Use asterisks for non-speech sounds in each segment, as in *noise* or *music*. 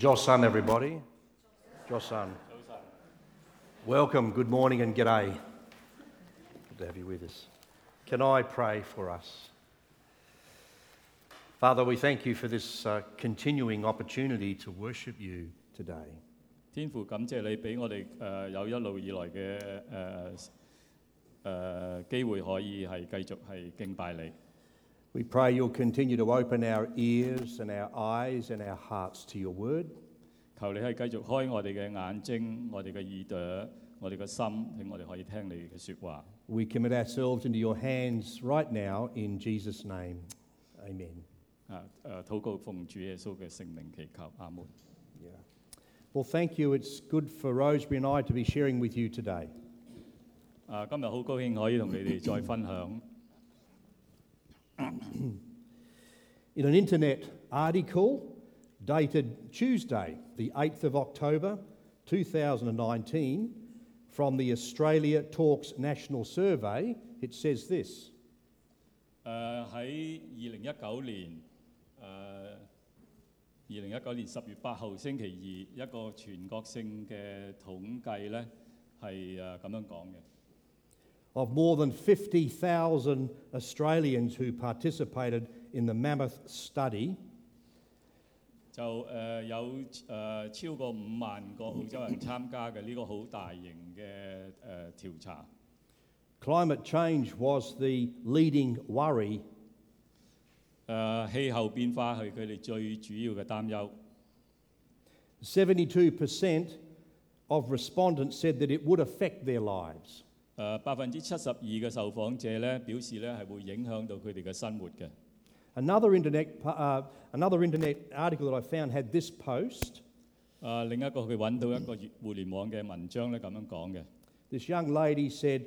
Josh Sun, everybody. Josh Sun. Welcome, good morning, and g'day. Good to have you with us. Can I pray for us? Father, we thank you for this uh, continuing opportunity to worship you today. 天父，感謝你俾我哋誒、呃有一路以來嘅誒誒機會，可以係繼續係敬拜你。We pray you'll continue to open our ears and our eyes and our hearts to your word. 求你係繼續開我哋嘅眼睛、我哋嘅耳朵、我哋嘅心，令我哋可以聽你嘅説話。We commit ourselves into your hands right now in Jesus' name. Amen. 啊誒，禱告奉主耶穌嘅聖名祈求，阿門。Well, thank you. It's good for Rosemary and I to be sharing with you today. 啊，*clears throat* 今日好高兴可以同你哋再分享。 In an internet article dated Tuesday, the 8th of October 2019, from the Australia Talks National Survey, it says this诶喺二零一九年诶 二零一九年十月八号星期二一个全国性嘅统计咧系诶咁样讲嘅。 of more than 50,000 Australians who participated in the Mammoth study. 就诶、呃有诶、呃超过五万个澳洲人参加嘅呢个好大型嘅诶、呃、调查。 Climate change was the leading worry, 誒、呃氣候變化係佢哋最主要嘅擔憂。Seventy-two percent of respondents said that it would affect their lives. 誒百分之七十二嘅受訪者咧表示咧係會影響到佢哋嘅生活嘅。Another internet, uh, another internet article that I found had this post. 誒、呃另一個佢揾到一個互互聯網嘅文章咧咁樣講嘅。This young lady said,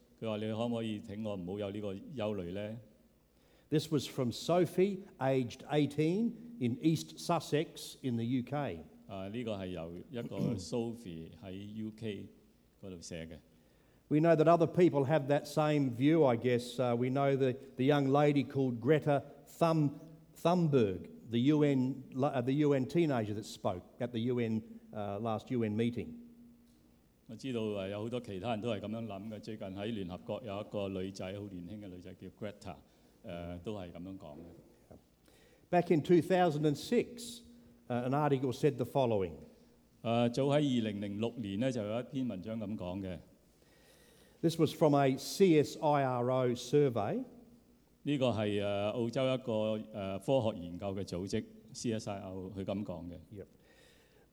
佢话：你可唔可以请我唔好有呢个忧虑咧？ This was from Sophie, aged 18, in East Sussex in the UK. 啊，呢个系由一个 *clears throat* Sophie 喺 UK 嗰度写嘅。 We know that other people have that same view, I guess. Uh, we know the, the young lady called Greta Thum, Thunberg, the UN, la- uh, the UN teenager that spoke at the UN, uh, last UN meeting. 我知道誒有好多其他人都係咁樣諗嘅。最近喺聯合國有一個女仔，好年輕嘅女仔叫 Greta，誒、都係咁樣講嘅。Back in 2006, uh, an article said the following 誒、早喺二零零六年咧，就有一篇文章咁講嘅。This was from a CSIRO survey. 呢個係誒、澳洲一個誒、科學研究嘅組織 CSIRO 佢咁講嘅。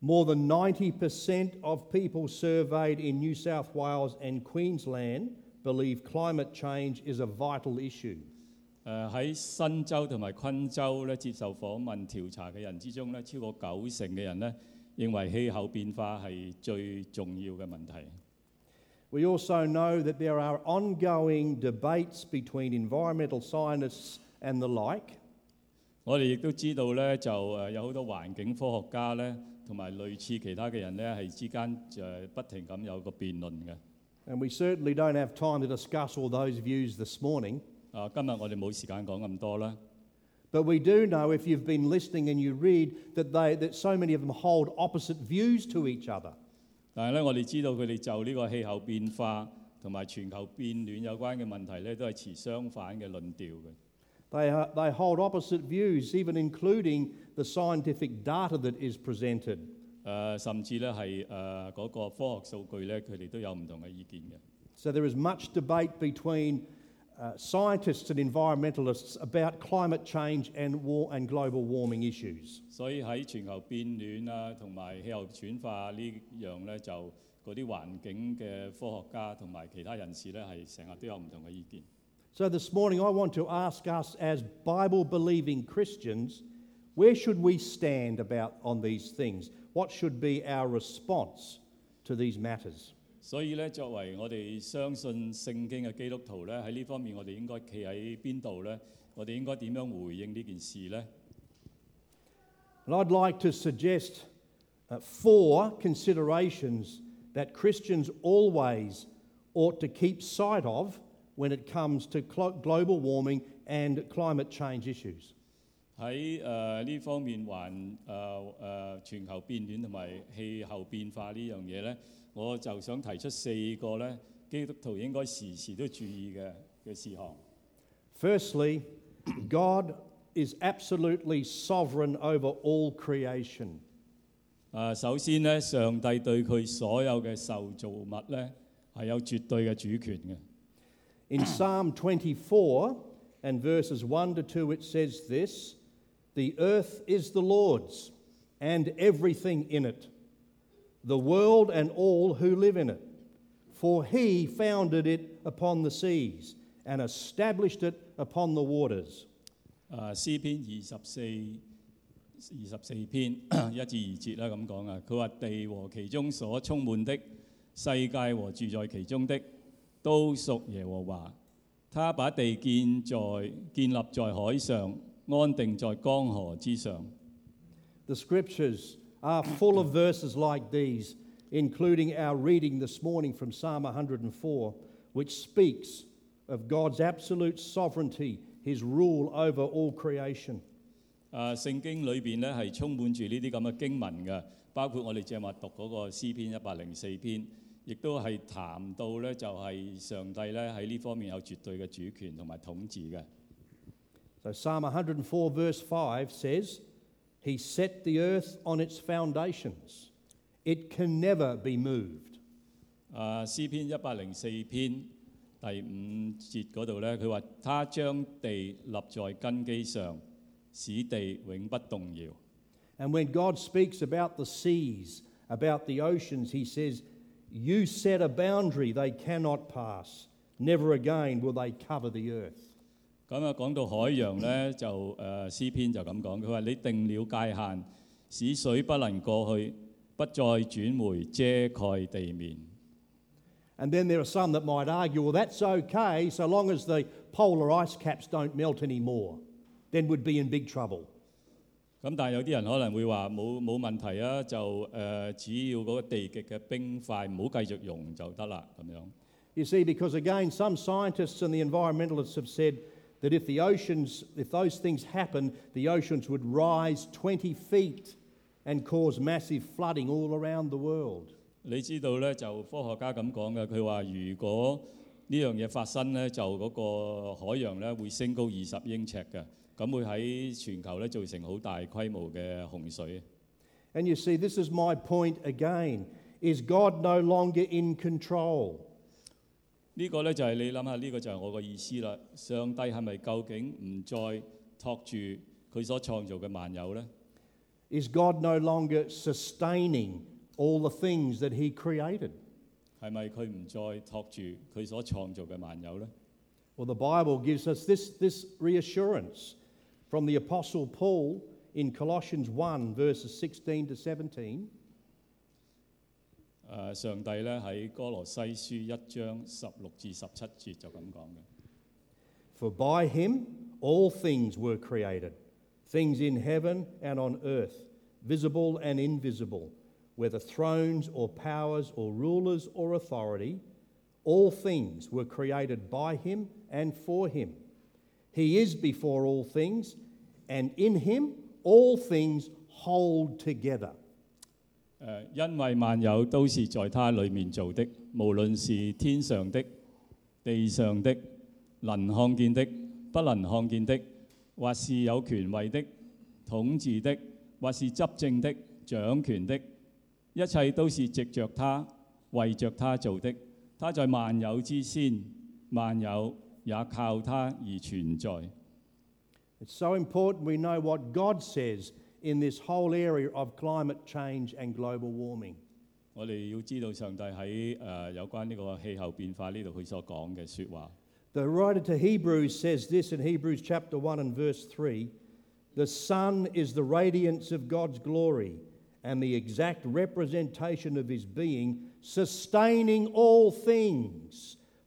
More than 90% of people surveyed in New South Wales and Queensland believe climate change is a vital issue. 诶、喺新州同埋昆州咧接受访问调查嘅人之中咧，超过九成嘅人咧认为气候变化系最重要嘅问题。 We also know that there are ongoing debates between environmental scientists and the like 我哋亦都知道咧，就诶有好多环境科学家咧， 同埋類似其他嘅人咧，係之間誒不停咁有個辯論嘅。And we certainly don't have time to discuss all those views this morning. 啊，今日我哋冇時間講咁多啦。But we do know if you've been listening and you read that, they, that so many of them hold opposite views to each other. 但係咧，我哋知道佢哋就呢個氣候變化同埋全球變暖有關嘅問題咧，都係持相反嘅論調嘅。They, are, they hold opposite views, even including the scientific data that is presented. 诶、甚至咧系诶嗰个科学数据咧，佢哋都有唔同嘅意见嘅。 So there is much debate between uh, scientists and environmentalists about climate change and, war, and global warming issues. 所以喺全球变暖啊，同埋气候转化呢样咧，就嗰 嗰啲环境嘅科学家同埋其他人士咧，系成日都有唔同嘅意见。 So this morning, I want to ask us as Bible believing Christians where should we stand about on these things? What should be our response to these matters? 所以咧，作为我哋相信圣经嘅基督徒咧，喺呢方面我哋应该企喺边度咧？我哋应该点样回应呢件事咧？ And I'd like to suggest uh, four considerations that Christians always ought to keep sight of when it comes to clo- global warming and climate change issues. 喺诶呢方面环诶诶全球变暖同埋气候变化呢样嘢咧，我就想提出四个咧基督徒应该时时都注意嘅嘅事项。 Firstly, God is absolutely sovereign over all creation. 诶、首先咧，上帝对佢所有嘅受造物咧系有绝对嘅主权嘅。 In *clears throat* Psalm 24 and verses 1 to 2, it says this The earth is the Lord's, and everything in it, the world and all who live in it. For he founded it upon the seas and established it upon the waters. 诶、诗篇二十四二十四篇一至二节啦咁讲啊，佢话地和其中所充满的，世界和住在其中的， *clears throat* 都屬耶和華。他把地建在建立在海上，安定在江河之上。The scriptures are full of verses like these, including our reading this morning from Psalm 104, which speaks of God's absolute sovereignty, his rule over all creation. 啊、聖經裏邊咧係充滿住呢啲咁嘅經文嘅，包括我哋正話讀嗰個詩篇一百零四篇，亦都系谈到咧就系、上帝咧喺呢方面有绝对嘅主权同埋统治嘅。 So Psalm 104, verse 5 says, He set the earth on its foundations. It can never be moved. 诶、诗篇一百零四篇第五节嗰度咧，佢话：他将地立在根基上，使地永不动摇。 And when God speaks about the seas, about the oceans, He says, You set a boundary they cannot pass. Never again will they cover the earth. 咁啊，讲到海洋咧，就诶、诗篇就咁讲，佢话：你定了界限，使水不能过去，不再转回遮盖地面。 And then there are some that might argue, well, that's okay so long as the polar ice caps don't melt anymore. Then we'd be in big trouble. 咁但係有啲人可能會話冇冇問題啊，就誒、只要嗰個地極嘅冰塊唔好繼續融就得啦咁樣。You see, because again, some scientists and the environmentalists have said that if the oceans, if those things happen, the oceans would rise 20 feet and cause massive flooding all around the world. 你知道咧，就科學家咁講嘅，佢話如果呢樣嘢發生咧，就嗰個海洋咧會升高二十英尺嘅，咁会喺全球咧造成好大规模嘅洪水。 And you see, this is my point again. Is God no longer in control? 呢个咧就系、你谂下，呢、个就系我个意思啦。上帝系咪究竟唔再托住佢所创造嘅万有呢？ Is God no longer sustaining all the things that He created? 系咪佢唔再托住佢所创造嘅万有呢？ Well, the Bible gives us this, this reassurance from the Apostle Paul in Colossians 1, verses 16 to 17. 诶、上帝咧喺哥罗西书一章十六至十七节就咁讲嘅。 For by him all things were created, things in heaven and on earth, visible and invisible, whether thrones or powers or rulers or authority, all things were created by him and for him. He is before all things, and in him all things hold together. 诶、因为万有都是在他里面做的，无论是天上的、地上的、能看见的、不能看见的，或是有权位的、统治的，或是执政的、掌权的，一切都是藉着他、为着他做的。他在万有之先，万有 也靠他而存在。It's so important we know what God says in this whole area of climate change and global warming. 我哋要知道上帝喺誒、呃有關呢個氣候變化呢度佢所講嘅説話。The writer to Hebrews says this in Hebrews chapter 1 and verse 3 The Son is the radiance of God's glory and the exact representation of his being, sustaining all things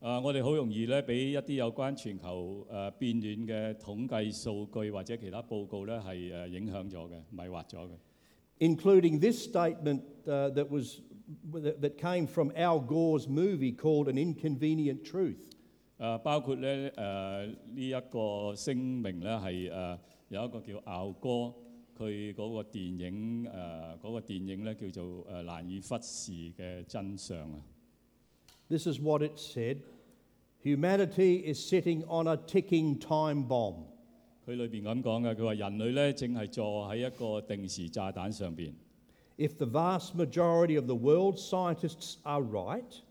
啊！我哋好容易咧，俾一啲有關全球誒變暖嘅統計數據或者其他報告咧，係誒影響咗嘅，迷惑咗嘅。Including this statement that was that came from Al Gore's movie called An Inconvenient Truth。啊，包括咧誒呢一個聲明咧，係誒有一個叫亞哥，佢嗰個電影誒嗰個電影咧叫做誒難以忽視嘅真相啊。This is what it said: Humanity is sitting on a ticking time bomb. 佢里边咁讲嘅，佢话人类咧正系坐喺一个定时炸弹上边。 If the vast majority of the world's scientists are right,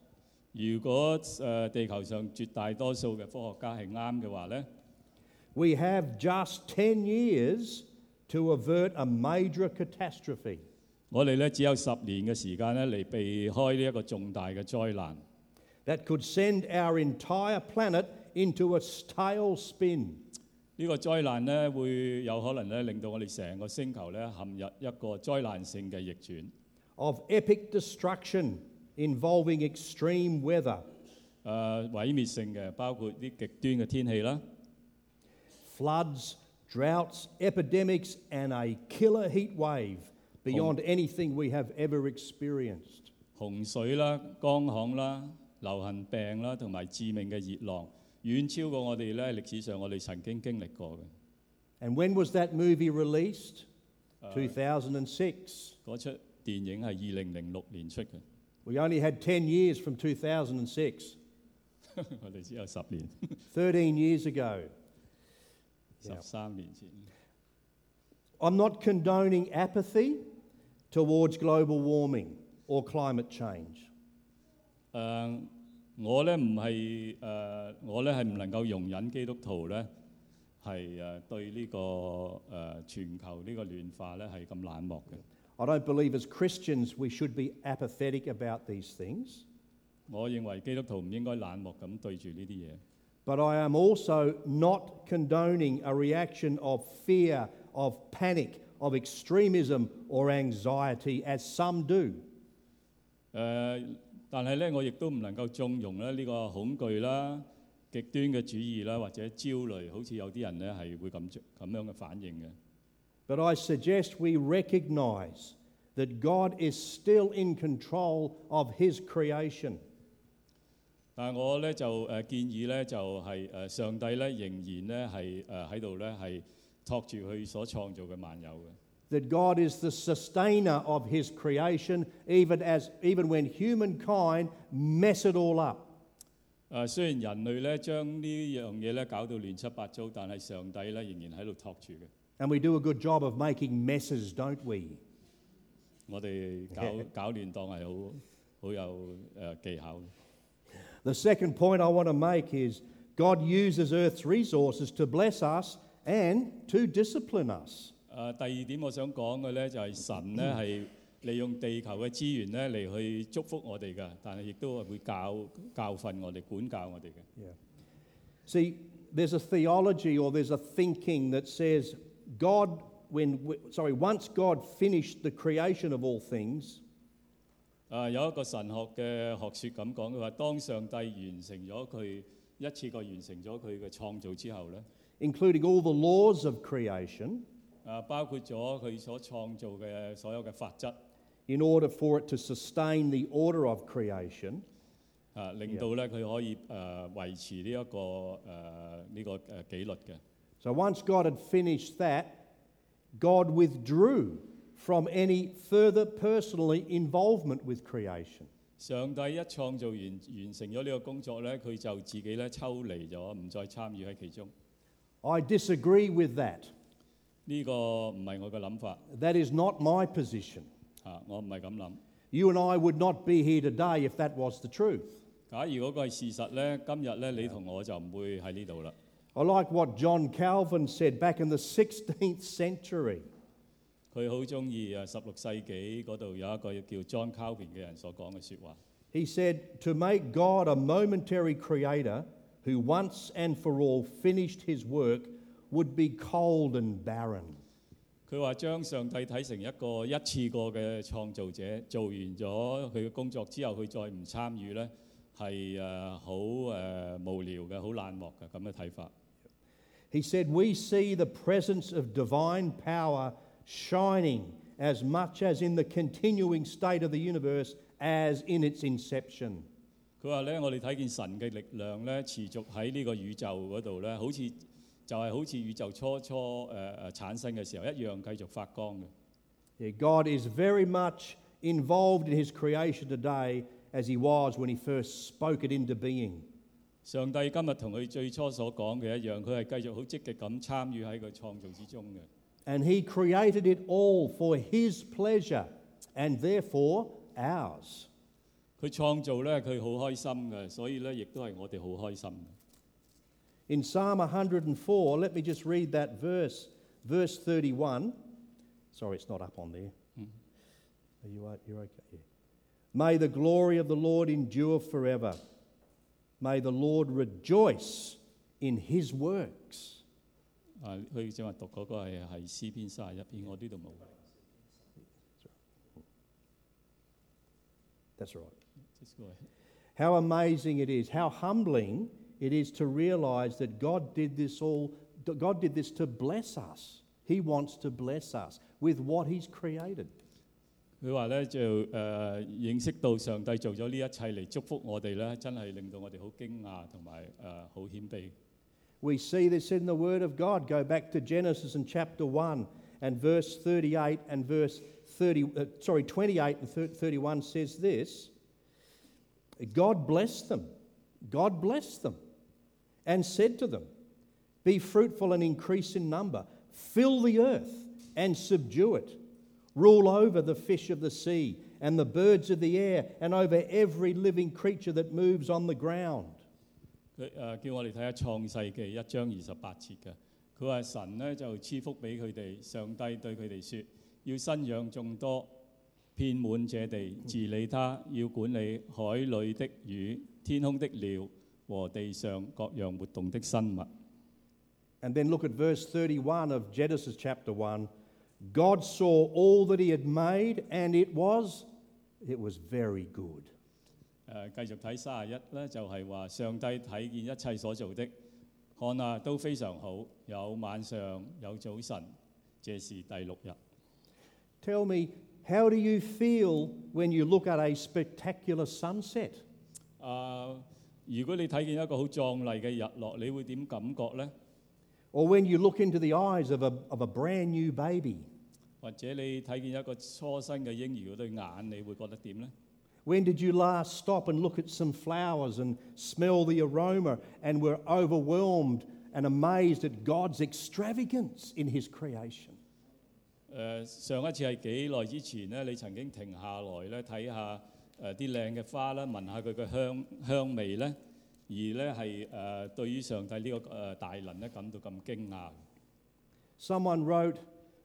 如果诶、地球上绝大多数嘅科学家系啱嘅话咧， we have just 10 years to avert a major catastrophe. 我哋咧只有十年嘅时间咧嚟避开呢一个重大嘅灾难。 that could send our entire planet into a stale spin. 呢个灾难咧会有可能咧令到我哋成个星球咧陷入一个灾难性嘅逆转， of epic destruction involving extreme weather, 诶、毁灭性嘅，包括啲极端嘅天气啦， floods, droughts, epidemics, and a killer heat wave beyond anything we have ever experienced. 洪水啦、干旱啦、 流行病啦，同埋致命嘅热浪，远超过我哋咧历史上我哋曾经经历过嘅。 And when was that movie released? 2006. 嗰出电影系二零零六年出嘅， We only had 10 years from 2006, *laughs* 我哋只有十年， *laughs* 13 years ago. 十三年前。 I'm not condoning apathy towards global warming or climate change. 诶、我咧唔系诶，我咧系唔能够容忍基督徒咧系诶对呢、个诶、全球呢个暖化咧系咁冷漠嘅。 I don't believe as Christians we should be apathetic about these things, 我认为基督徒唔应该冷漠咁对住呢啲嘢。 but I am also not condoning a reaction of fear, of panic, of extremism or anxiety, as some do. 诶、 但係咧，我亦都唔能夠縱容咧呢個恐懼啦、極端嘅主義啦，或者焦慮，好似有啲人咧係會咁咁樣嘅反應嘅。But I suggest we recognize that God is still in control of His creation. 但係我咧就誒、建議咧就係、誒、上帝咧仍然咧係誒喺度咧係托住佢所創造嘅萬有嘅。that God is the sustainer of his creation, even, as, even when humankind mess it all up. 诶、虽然人类咧将呢样嘢咧搞到乱七八糟，但系上帝咧仍然喺度托住嘅。 And we do a good job of making messes, don't we? 我哋搞*laughs* 搞乱当系好好有诶、技巧嘅。 The second point I want to make is God uses Earth's resources to bless us and to discipline us. 誒、第二點我想講嘅咧就係、神咧係利用地球嘅資源咧嚟去祝福我哋嘅，但係亦都係會教教訓我哋、管教我哋嘅。See, there's a theology or there's a thinking that says God, when, sorry, once God finished the creation of all things, 誒、有一個神學嘅學説咁講，佢話當上帝完成咗佢一次過完成咗佢嘅創造之後咧，including all the laws of creation, 诶、包括咗佢所创造嘅所有嘅法则， in order for it to sustain the order of creation, 啊，令到咧佢可以诶、维持呢、一个诶呢、个诶纪律嘅。 So once God had finished that, God withdrew from any further personally involvement with creation. 上帝一创造完完成咗呢个工作咧，佢就自己咧抽离咗，唔再参与喺其中。 I disagree with that. 呢、个唔系我嘅谂法 That is not my position. 啊！我唔系咁谂。 You and I would not be here today if that was the truth. 假如嗰个系事实咧，今日咧你同我就唔会喺呢度啦。 I like what John Calvin said back in the 16th century. 佢好中意啊十六世纪嗰度有一个叫 John Calvin 嘅人所讲嘅说话。 He said, To make God a momentary creator who once and for all finished his work would be cold and barren. 佢话将上帝睇成一个一次过嘅创造者，做完咗佢嘅工作之后，佢再唔参与咧，系诶好诶无聊嘅，好冷漠嘅咁嘅睇法。 He said, We see the presence of divine power shining as much as in the continuing state of the universe as in its inception. 佢话咧，我哋睇见神嘅力量咧，持续喺呢个宇宙嗰度咧，好似 就係好似宇宙初初誒誒、呃產生嘅時候一樣，繼續發光嘅。God is very much involved in his creation today as he was when he first spoke it into being. 上帝今日同佢最初所講嘅一樣，佢係繼續好積極咁參與喺個創造之中嘅。And he created it all for his pleasure and therefore ours. 佢創造咧，佢好開心嘅，所以咧亦都係我哋好開心嘅。In Psalm 104, let me just read that verse, verse 31. Sorry, it's not up on there. Are you o- you're okay? Yeah. May the glory of the Lord endure forever. May the Lord rejoice in his works. 啊，佢正话读嗰个系系诗篇三十一篇，我呢度冇。 That's right. Just go ahead. How amazing it is, how humbling it is to realize that God did this all, that God did this to bless us. He wants to bless us with what He's created. 佢话咧就诶、呃、认识到上帝做咗呢一切嚟祝福我哋咧，真系令到我哋好惊讶同埋诶好谦卑。 We see this in the Word of God. Go back to Genesis and chapter 1 and verse 38 and verse 30, uh, sorry, 28 and thir- 31 says this God blessed them. God blessed them and said to them, Be fruitful and increase in number, fill the earth and subdue it, rule over the fish of the sea and the birds of the air, and over every living creature that moves on the ground. 佢诶、呃叫我哋睇下创世记一章二十八节嘅，佢话神咧就赐福俾佢哋，上帝对佢哋说：要生养众多，遍满这地，治理它，要管理海里的鱼、天空的鸟 和地上各样活动的生物。 And then look at verse 31 of Genesis chapter 1. God saw all that he had made, and it was, it was very good. 诶、继续睇三十一咧，就系、话上帝睇见一切所做的，看啊都非常好，有晚上有早晨，这是第六日。 Tell me, how do you feel when you look at a spectacular sunset? 啊、 如果你睇见一个好壮丽嘅日落，你会点感觉呢？ Or when you look into the eyes of a, of a brand new baby? 或者你睇见一个初生嘅婴儿嗰对眼，你会觉得点呢？ When did you last stop and look at some flowers and smell the aroma and were overwhelmed and amazed at God's extravagance in his creation? 诶、上一次系几耐之前呢？你曾经停下来咧睇下 誒啲靚嘅花啦，聞下佢嘅香香味咧，而咧係誒對於上帝呢、個誒、大能咧感到咁驚訝。Someone wrote,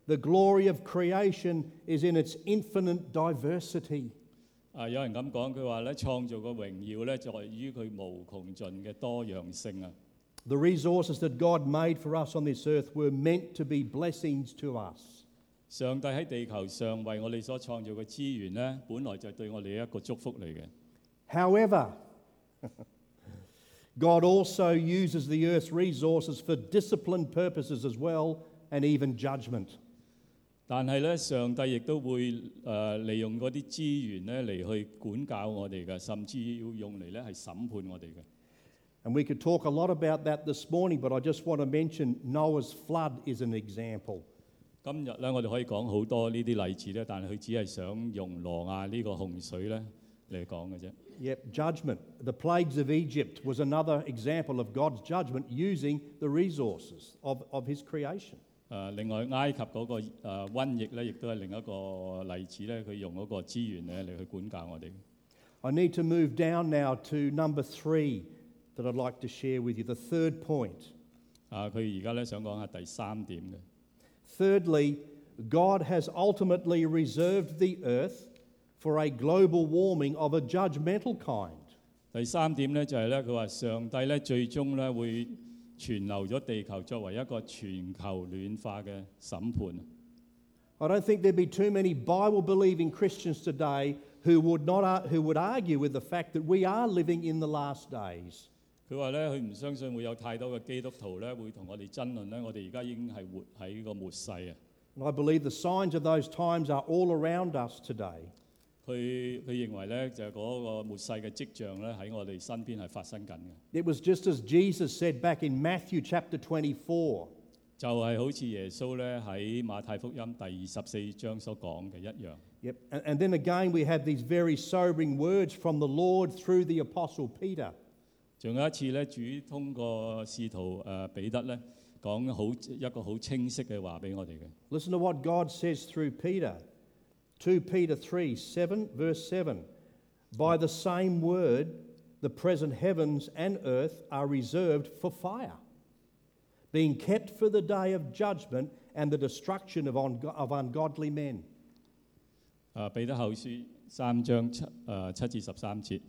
The glory of creation is in its infinite diversity. 啊，有人咁講，佢話咧創造嘅榮耀咧，在於佢無窮盡嘅多樣性啊！The resources that God made for us on this earth were meant to be blessings to us. 上帝喺地球上为我哋所创造嘅资源咧，本来就系对我哋一个祝福嚟嘅。 However, *laughs* God also uses the earth's resources for disciplined purposes as well and even judgment. 但系咧，上帝亦都会诶、呃利用嗰啲资源咧嚟去管教我哋嘅，甚至要用嚟咧系审判我哋嘅。 And we could talk a lot about that this morning, but I just want to mention Noah's flood is an example. 今日咧，我哋可以講好多呢啲例子咧，但係佢只係想用羅亞呢個洪水咧嚟講嘅啫。Yep, judgment. The plagues of Egypt was another example of God's judgment using the resources of, of His creation. 誒、另外埃及嗰、個誒、瘟疫咧，亦都係另一個例子咧，佢用嗰個資源咧嚟去管教我哋。I need to move down now to number three that I'd like to share with you, the third point. 啊，佢而家咧想講下第三點嘅。Thirdly, God has ultimately reserved the earth for a global warming of a judgmental kind. 第三点咧就系咧，佢话上帝咧最终咧会存留咗地球作为一个全球暖化嘅审判。 I don't think there'd be too many Bible believing Christians today who would, not, ar- who would argue with the fact that we are living in the last days. 佢话咧，佢唔相信会有太多嘅基督徒咧会同我哋争论咧，我哋而家已经系活喺个末世啊！ And I believe the signs of those times are all around us today. 佢佢认为咧就系嗰个末世嘅迹象咧喺我哋身边系发生紧嘅， It was just as Jesus said back in Matthew chapter 24. 就系好似耶稣咧喺马太福音第二十四章所讲嘅一样。 Yep. And, and then again, we have these very sobering words from the Lord through the Apostle Peter. 仲有一次咧，主通過使徒誒彼得咧講好一個好清晰嘅話俾我哋嘅。Listen to what God says through Peter, two Peter three seven verse seven. By the same word, the present heavens and earth are reserved for fire, being kept for the day of judgment and the destruction of, ungo- of ungodly men. 啊，彼得後書三章七誒、呃七至十三節，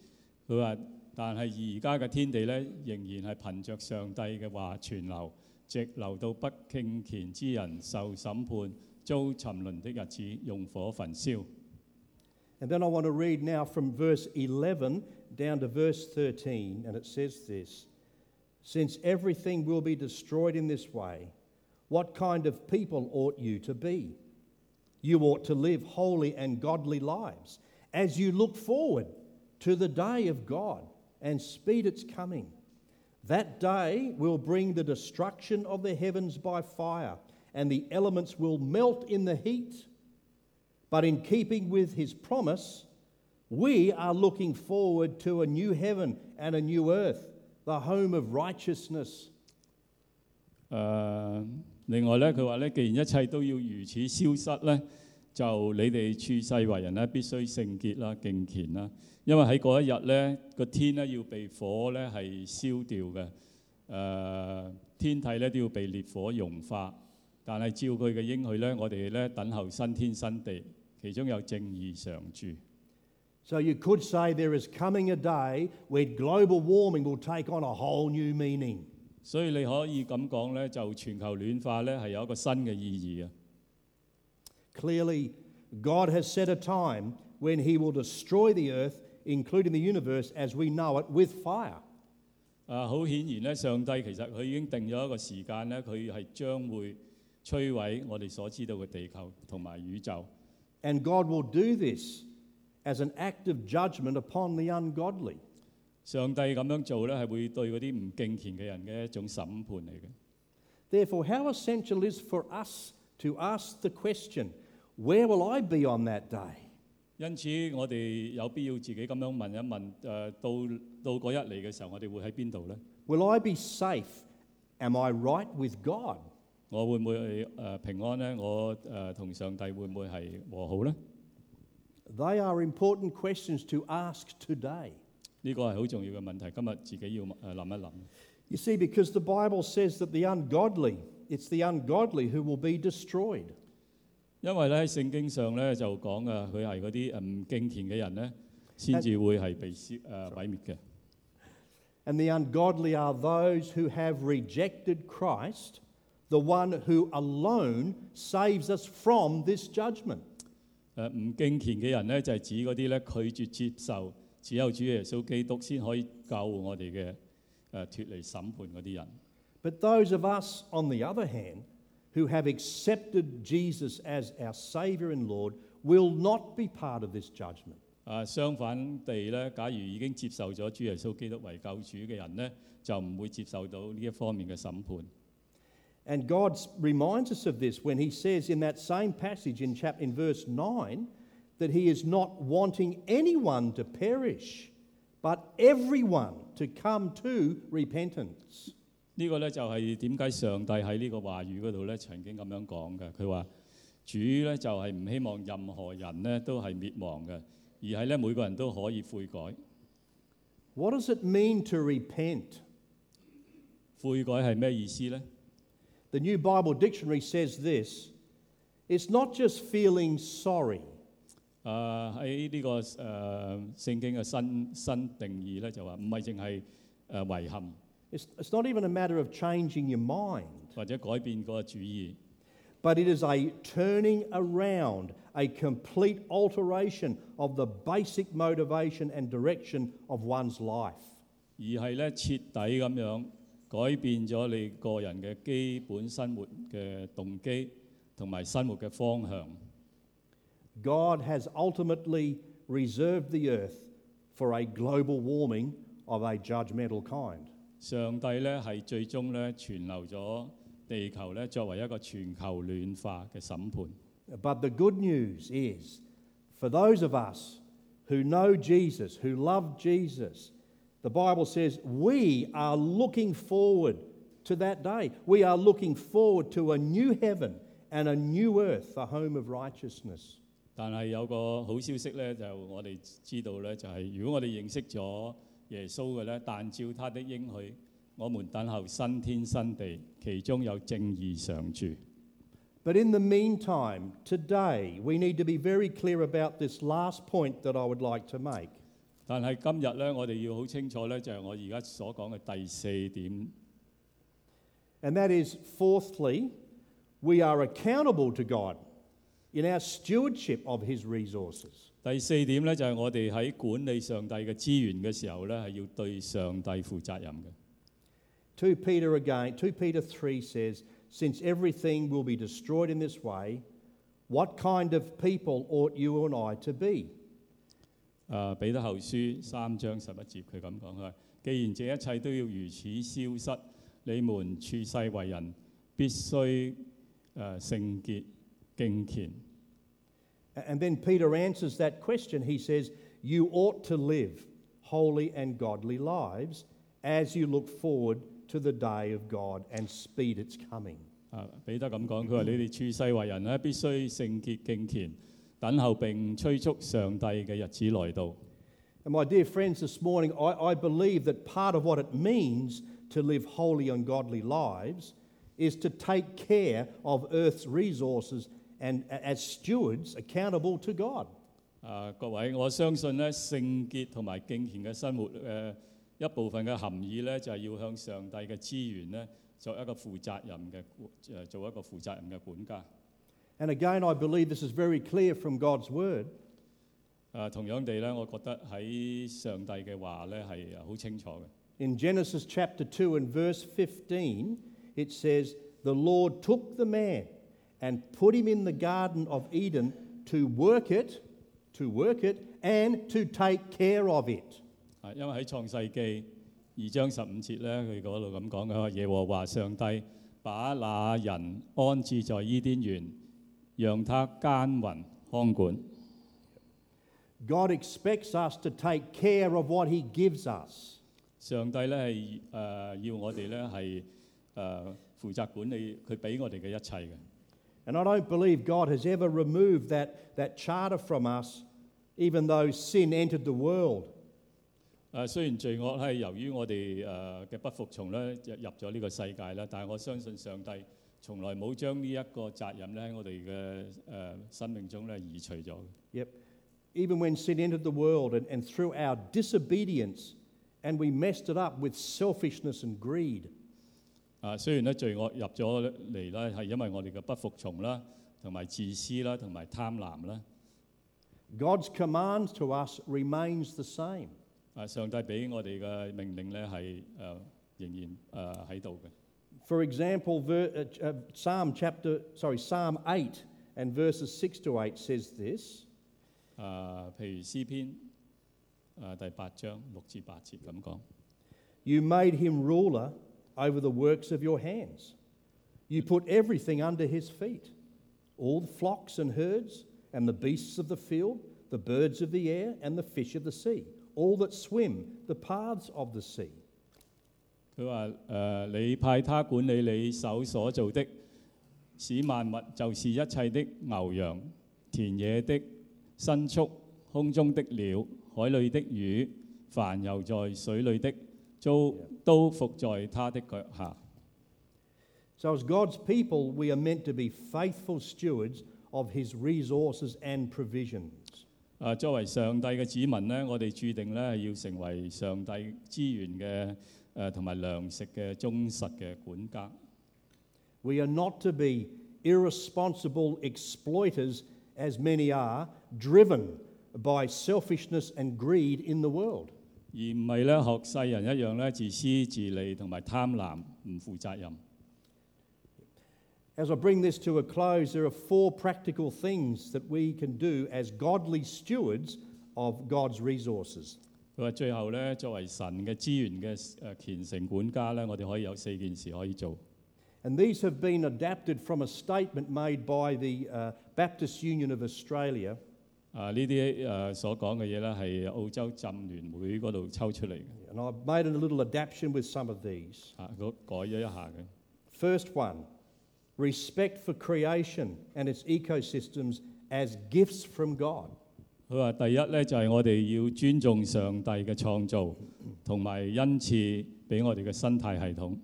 佢話：但系而家嘅天地咧，仍然系凭着上帝嘅话存留，直留到不敬虔之人受审判、遭沉沦的日子，用火焚烧。 And then I want to read now from verse 11 down to verse 13, and it says this Since everything will be destroyed in this way, what kind of people ought you to be? You ought to live holy and godly lives as you look forward to the day of God and speed its coming. That day will bring the destruction of the heavens by fire, and the elements will melt in the heat. But in keeping with his promise, we are looking forward to a new heaven and a new earth, the home of righteousness. 诶、另外咧，佢话咧，既然一切都要如此消失咧， 就你哋處世為人咧，必須聖潔啦、敬虔啦，因為喺嗰一日咧，個天咧要被火咧係燒掉嘅，誒、天體咧都要被烈火融化。但係照佢嘅應許咧，我哋咧等候新天新地，其中有正義常住。So you could say there is coming a day global warming will take on a whole new meaning. 所以你可以咁講咧，就全球暖化咧係有一個新嘅意義啊！Clearly, God has set a time when he will destroy the earth, including the universe as we know it, with fire. 啊，好显然咧，上帝其实佢已经定咗一个时间咧，佢系将会摧毁我哋所知道嘅地球同埋宇宙。 And God will do this as an act of judgment upon the ungodly. 上帝咁样做咧，系会对嗰啲唔敬虔嘅人嘅一种审判嚟嘅。 Therefore, how essential is for us to ask the question, where will I be on that day? 因此，我哋有必要自己咁样问一问：诶、到到嗰一嚟嘅时候，我哋会喺边度咧？ Will I be safe? Am I right with God? 我会唔会系诶、平安咧？我诶同、上帝会唔会系和好咧？ They are important questions to ask today. 呢个系好重要嘅问题，今日自己要诶谂一谂。 You see, because the Bible says that the ungodly, it's the ungodly who will be destroyed. 因為咧喺聖經上咧就講啊，佢係嗰啲誒唔敬虔嘅人咧，先至會係被消誒、毀滅嘅。And the ungodly are those who have rejected Christ, the one who alone saves us from this judgment. 誒唔敬虔嘅人咧，就係、指嗰啲咧拒絕接受只有主耶穌基督先可以救我哋嘅誒脱離審判嗰啲人。But those of us, on the other hand, who have accepted Jesus as our Saviour and Lord, will not be part of this judgment. 啊，相反地咧，假如已经接受咗主耶稣基督为救主嘅人咧，就唔会接受到呢一方面嘅审判。 And God s- reminds us of this when He says in that same passage in, chap- in verse 9 that He is not wanting anyone to perish, but everyone to come to repentance. 呢個咧就係點解上帝喺呢個話語嗰度咧曾經咁樣講嘅。佢話主咧就係唔希望任何人咧都係滅亡嘅，而係咧每個人都可以悔改。What does it mean to repent? 悔改係咩意思咧？The New Bible Dictionary says this it's not just feeling sorry, 誒喺呢個誒、呃、聖經嘅新新定義咧就話唔係淨係誒遺憾 it's, it's not even a matter of changing your mind, 或者改变个主意， but it is a turning around, a complete alteration of the basic motivation and direction of one's life. 而系咧彻底咁样改变咗你个人嘅基本生活嘅动机同埋生活嘅方向。 God has ultimately reserved the earth for a global warming of a judgmental kind. 上帝咧係最終咧存留咗地球咧作為一個全球暖化嘅審判。But the good news is for those of us who know Jesus, who love Jesus, the Bible says we are looking forward to that day. We are looking forward to a new heaven and a new earth, the home of righteousness. 但係有個好消息咧，就我哋知道咧，就係、如果我哋認識咗 耶稣嘅咧，但照他的应许，我们等候新天新地，其中有正义常住。 But in the meantime, today, we need to be very clear about this last point that I would like to make. 但系今日咧，我哋要好清楚咧，就系、我而家所讲嘅第四点， And that is, fourthly, we are accountable to God in our stewardship of His resources. 第四點咧就係、我哋喺管理上帝嘅資源嘅時候咧，係要對上帝負責任嘅。2 Peter again, 2 Peter 3 says, Since everything will be destroyed in this way, what kind of people ought you and I to be? 誒、彼得後書三章十一節，佢咁講，佢話：既然這一切都要如此消失，你們處世為人必須誒、聖潔敬虔。And then Peter answers that question. He says, You ought to live holy and godly lives as you look forward to the day of God and speed its coming. 啊，彼得咁讲，佢话：你哋处世为人咧，必须圣洁敬虔，等候并催促上帝嘅日子来到。 And my dear friends, this morning, I, I believe that part of what it means to live holy and godly lives is to take care of Earth's resources and a- as stewards accountable to God. 啊，各位，我相信咧圣洁同埋敬虔嘅生活诶、呃一部分嘅含义咧，就系、要向上帝嘅资源咧作一个负责任嘅诶做一个负责任嘅管家。 And again, I believe this is very clear from God's word. 诶、同样地咧，我觉得喺上帝嘅话咧系好清楚嘅。 In Genesis chapter 2 and verse 15, it says, The Lord took the man and put him in the Garden of Eden to work it, to work it, and to take care of it. 啊，因为喺创世记二章十五节咧，佢嗰度咁讲嘅话，耶和华上帝把那人安置在伊甸园，让他耕耘看管。 God expects us to take care of what He gives us. 上帝咧系诶要我哋咧系诶负责管理佢俾我哋嘅一切嘅。 And I don't believe God has ever removed that, that charter from us, even though sin entered the world. 诶、虽然罪恶系由于我哋诶嘅不服从咧入入咗呢个世界啦，但系我相信上帝从来冇将呢一个责任咧喺我哋嘅诶生命中咧移除咗。 Yep. Even when sin entered the world and, and through our disobedience, and we messed it up with selfishness and greed. 啊，虽然咧罪恶入咗嚟咧，系因为我哋嘅不服从啦，同埋自私啦，同埋贪婪啦。 God's command to us remains the same. 啊，上帝俾我哋嘅命令咧系诶仍然诶喺度嘅。 For example, ver, uh, ch- uh, Psalm chapter, sorry, Psalm 8 and verses 6 to 8 says this. 啊，譬如诗篇啊第八章六至八节咁讲。 You made him ruler over the works of your hands. You put everything under his feet all the flocks and herds, and the beasts of the field, the birds of the air, and the fish of the sea, all that swim the paths of the sea. 佢话：诶、你派他管理你手所做的，使万物就是一切的牛羊、田野的牲畜、空中的鸟、海里的鱼，凡游在水里的， 都都伏在他的脚下。 So, as God's people, we are meant to be faithful stewards of his resources and provisions. 啊，作为上帝嘅子民呢，我哋注定咧系要成为上帝资源嘅诶同埋粮食嘅忠实嘅管家。 We are not to be irresponsible exploiters, as many are, driven by selfishness and greed in the world. 而唔系咧学世人一样咧自私自利同埋贪婪唔负责任。 As I bring this to a close, there are four practical things that we can do as godly stewards of God's resources. 佢话最后咧，作为神嘅资源嘅诶虔诚管家咧，我哋可以有四件事可以做。 And these have been adapted from a statement made by the uh, Baptist Union of Australia 啊，呢啲誒所講嘅嘢咧係澳洲浸聯會嗰度抽出嚟嘅，And made a little adaptation with some of these. 啊，嗰改咗一下嘅。First one respect for creation and its ecosystems as gifts from God. 佢話第一咧就係、我哋要尊重上帝嘅創造，同埋恩賜俾我哋嘅生態系統。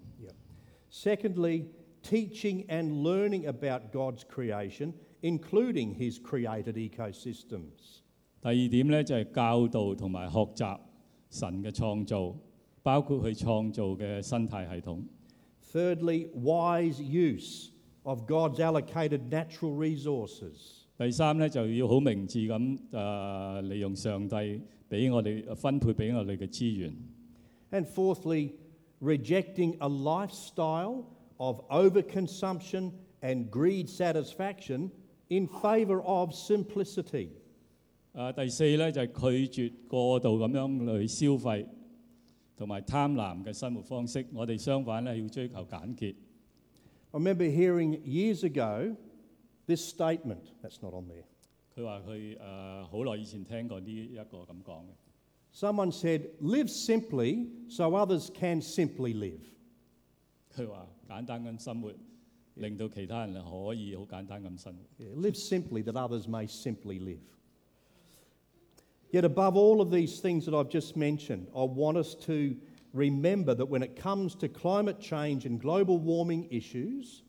Secondly, teaching and learning about God's creation, including His created ecosystems. 第二点咧就系、教导同埋学习神嘅创造，包括佢创造嘅生态系统。 Thirdly, wise use of God's allocated natural resources. 第三咧就要好明智咁诶、呃利用上帝俾我哋分配俾我哋嘅资源。 And fourthly, rejecting a lifestyle of overconsumption and greed satisfaction in favour of simplicity. 啊，第四咧就系、拒绝过度咁样去消费同埋贪婪嘅生活方式。我哋相反咧要追求简洁。 I remember hearing years ago this statement, that's not on there. 佢话佢诶好耐以前听过呢一个咁讲嘅。 Someone said, Live simply so others can simply live. 佢话简单咁生活， 令到其他人可以好简单咁生活。 Yeah, live simply that others may simply live. Yet, above all of these things that I've just mentioned, I want us to remember that when it comes to climate change and global warming issues,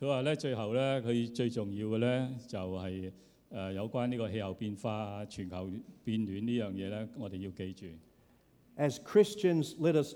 佢话咧最后咧，佢最重要嘅咧就系、诶、有关呢个气候变化、全球变暖呢样嘢咧，我哋要记住。 as Christians, let us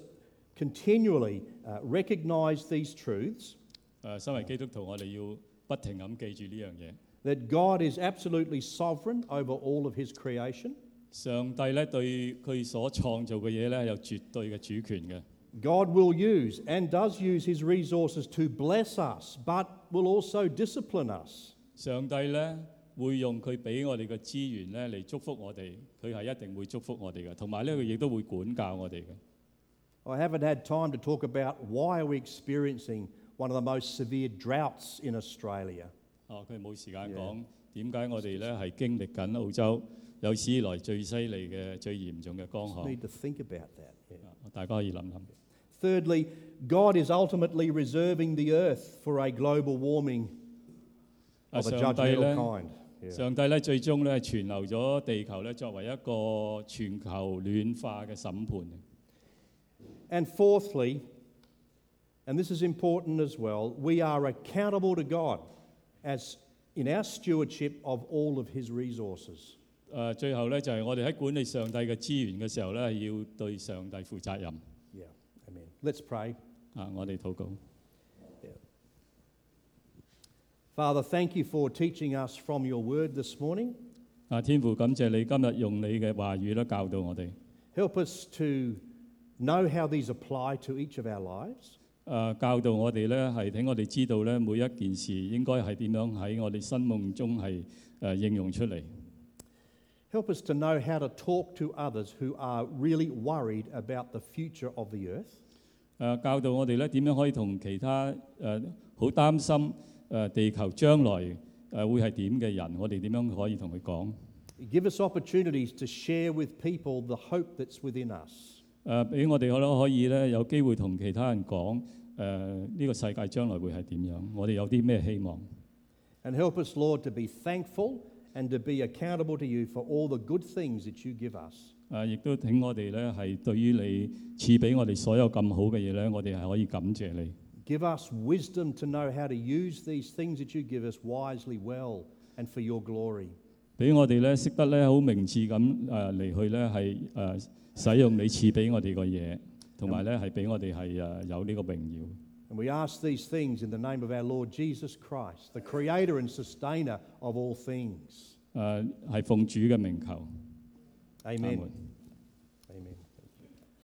continually uh, recognise these truths 诶、身为基督徒，我哋要不停咁记住呢样嘢。 that God is absolutely sovereign over all of His creation. 上帝咧对佢所创造嘅嘢咧有绝对嘅主权嘅。 God will use and does use His resources to bless us, but will also discipline us. 上帝咧会用佢俾我哋嘅资源咧嚟祝福我哋，佢系一定会祝福我哋嘅，同埋呢佢亦都会管教我哋嘅。 I haven't had time to talk about why are we experiencing one of the most severe droughts in Australia. 哦，佢冇时间 Yeah. 讲点解我哋咧系经历紧澳洲有史以来最犀利嘅、最严重嘅干 Just 旱。 need to think about that. yeah. 啊大家可以谂谂。 Thirdly, God is ultimately reserving the earth for a global warming 啊， of a 上帝 judgmental 咧， kind. Yeah. 上帝咧最终咧存留咗地球咧作为一个全球暖化嘅审判。 And fourthly, and this is important as well, we are accountable to God as in our stewardship of all of His resources. 诶、最后咧就系、我哋喺管理上帝嘅资源嘅时候咧，要对上帝负责任。 Yeah, amen. Let's pray. 啊，我哋祷告。 Father, thank you for teaching us from your word this morning. 啊，天父，感谢你今日用你嘅话语咧教导我哋。 Help us to know how these apply to each of our lives. 誒、教導我哋咧係俾我哋知道咧每一件事應該係點樣喺我哋生命中係誒、應用出嚟。Help us to know how to talk to others who are really worried about the future of the earth. 誒、教導我哋咧點樣可以同其他誒好、擔心誒、地球將來誒、會係點嘅人，我哋點樣可以同佢講？Give us opportunities to share with people the hope that's within us. 誒俾我哋可能可以咧有機會同其他人講誒呢個世界將來會係點樣？我哋有啲咩希望？And help us, Lord, to be thankful and to be accountable to you for all the good things that you give us. 誒亦都請我哋咧係對於你賜俾我哋所有咁好嘅嘢咧，我哋係可以感謝你。Give us wisdom to know how to use these things that you give us wisely, well, and for your glory. 俾我哋咧識得咧好明智咁誒嚟去咧係誒使用你賜俾我哋個嘢，同埋咧係俾我哋係誒有呢個榮耀。And we ask these things in the name of our Lord Jesus Christ, the creator and sustainer of all things. 誒係奉主嘅名求。Amen. Amen.